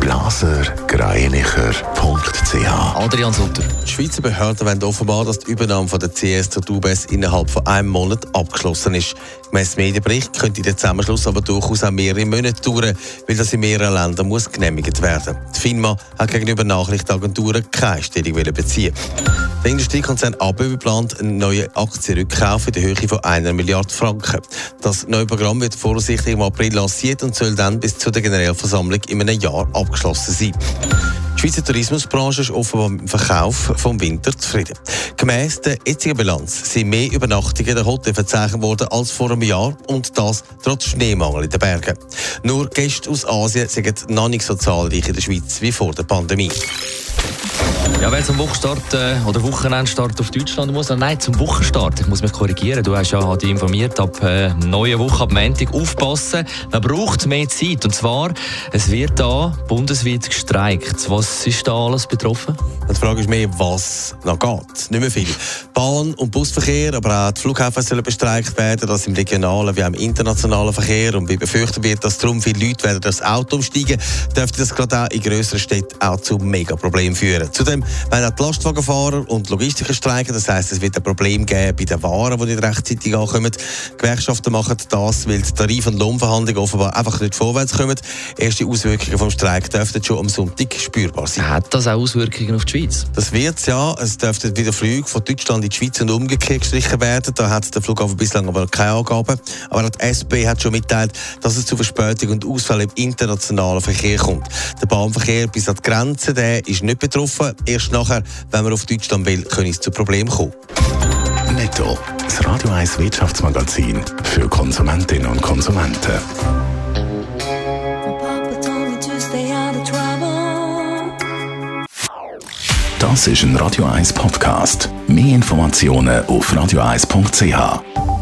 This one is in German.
blasergreinicher.ch Adrian Sutter. Die Schweizer Behörden wollen offenbar, dass die Übernahme von der CS zur UBS innerhalb von einem Monat abgeschlossen ist. Gemäss Medienbericht könnte der Zusammenschluss aber durchaus auch mehrere Monate dauern, weil das in mehreren Ländern muss genehmigt werden. Die FINMA hat gegenüber Nachrichtenagenturen keine Stellung beziehen. Der Industriekonzern ABB plant einen neuen Aktienrückkauf in der Höhe von einer Milliarde Franken. Das neue Programm wird voraussichtlich im April lanciert und soll dann bis zu der Generalversammlung in einem Jahr abgeschlossen sein. Die Schweizer Tourismusbranche ist offenbar mit dem Verkauf vom Winter zufrieden. Gemäss der jetzigen Bilanz sind mehr Übernachtungen in der Hotel verzeichnet worden als vor einem Jahr und das trotz Schneemangel in den Bergen. Nur Gäste aus Asien sind noch nicht so zahlreich in der Schweiz wie vor der Pandemie. Ja, wer zum Wochenstart äh, oder Wochenendstart auf Deutschland muss, nein, zum Wochenstart. Ich muss mich korrigieren. Du hast ja dich informiert, ab äh, neue Woche, ab Montag aufpassen. Man braucht mehr Zeit. Und zwar, es wird da bundesweit gestreikt. Was ist da alles betroffen? Die Frage ist mehr, was noch geht. Nicht mehr viel. Bahn- und Busverkehr, aber auch die Flughäfen sollen bestreikt werden, das im regionalen wie auch im internationalen Verkehr. Und wie befürchtet wird, dass darum viele Leute werden das Auto umsteigen, dürfte das gerade auch in grösseren Städten auch zu Megaproblemen führen. Zudem werden auch die Lastwagenfahrer und Logistiker streiken. Das heisst, es wird ein Problem geben bei den Waren, die nicht rechtzeitig ankommen. Die Gewerkschaften machen das, weil die Tarif- und Lohnverhandlungen offenbar einfach nicht vorwärts kommen. Erste Auswirkungen vom Streik dürften schon am Sonntag spürbar sein. Hat das auch Auswirkungen auf die Schweiz? Das wird ja. Es dürften wieder Flüge von Deutschland in die Schweiz und umgekehrt gestrichen werden. Da hat der Flughafen bislang aber keine Angaben. Aber die SP hat schon mitteilt, dass es zu Verspätungen und Ausfällen im internationalen Verkehr kommt. Der Bahnverkehr bis an die Grenze der ist nicht betroffen. Erst nachher, wenn man auf Deutschland will, können es zu Problemen kommen. Netto. Das Radio 1 Wirtschaftsmagazin für Konsumentinnen und Konsumenten. Das ist ein Radio 1 Podcast. Mehr Informationen auf radio1.ch.